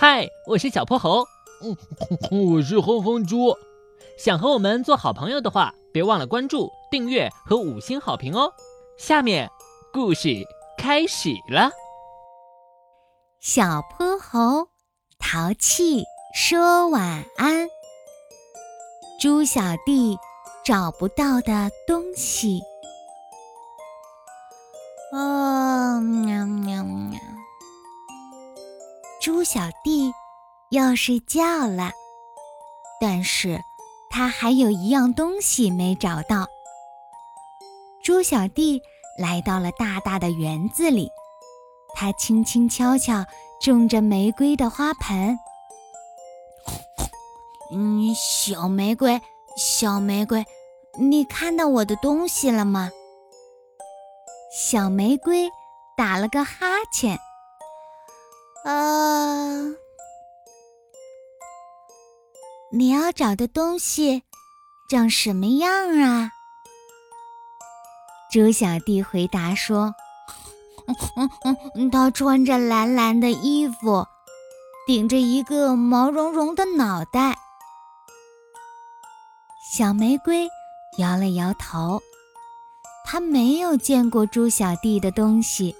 嗨，我是小泼猴。嗯，我是哼哼猪。想和我们做好朋友的话，别忘了关注、订阅和五星好评哦。下面故事开始了。小泼猴淘气说晚安。猪小弟找不到的东西。猪小弟要睡觉了，但是他还有一样东西没找到。猪小弟来到了大大的园子里，他轻轻敲敲种着玫瑰的花盆。嗯，小玫瑰，小玫瑰，你看到我的东西了吗？小玫瑰打了个哈欠。啊，你要找的东西长什么样啊？猪小弟回答说：“嗯嗯嗯，他穿着蓝蓝的衣服，顶着一个毛茸茸的脑袋。”小玫瑰摇了摇头，她没有见过猪小弟的东西。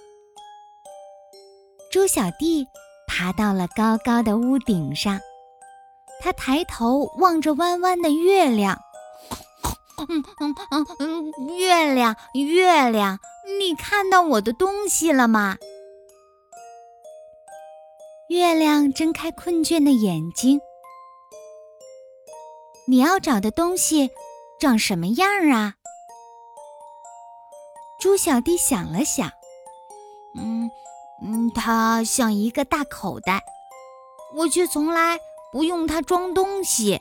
猪小弟爬到了高高的屋顶上，他抬头望着弯弯的月亮。嗯嗯嗯嗯，月亮，月亮，你看到我的东西了吗？月亮睁开困倦的眼睛。你要找的东西长什么样啊？猪小弟想了想，嗯嗯，它像一个大口袋，我却从来不用它装东西。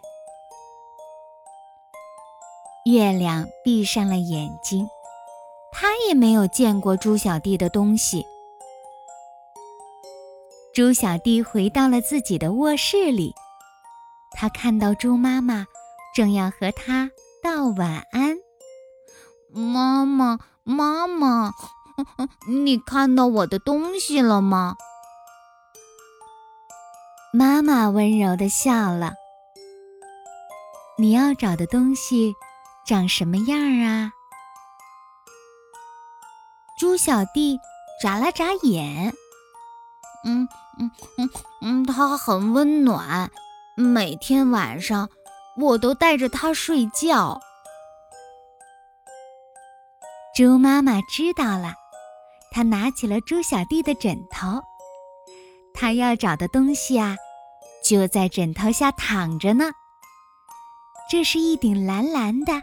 月亮闭上了眼睛，它也没有见过猪小弟的东西。猪小弟回到了自己的卧室里，他看到猪妈妈。正要和他道晚安，妈妈，妈妈，嗯嗯你看到我的东西了吗？妈妈温柔的笑了。你要找的东西长什么样啊？猪小弟眨了眨眼，嗯嗯嗯嗯，它很温暖，每天晚上。我都带着它睡觉。猪妈妈知道了，他拿起了猪小弟的枕头。他要找的东西啊，就在枕头下躺着呢。这是一顶蓝蓝的，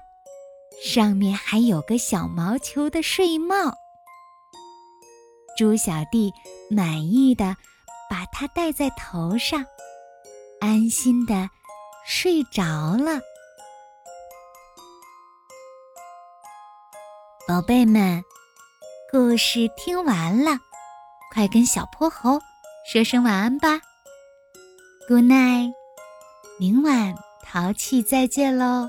上面还有个小毛球的睡帽。猪小弟满意的把它戴在头上，安心的。睡着了，宝贝们，故事听完了，快跟小泼猴说声晚安吧。Good night，明晚淘气再见喽。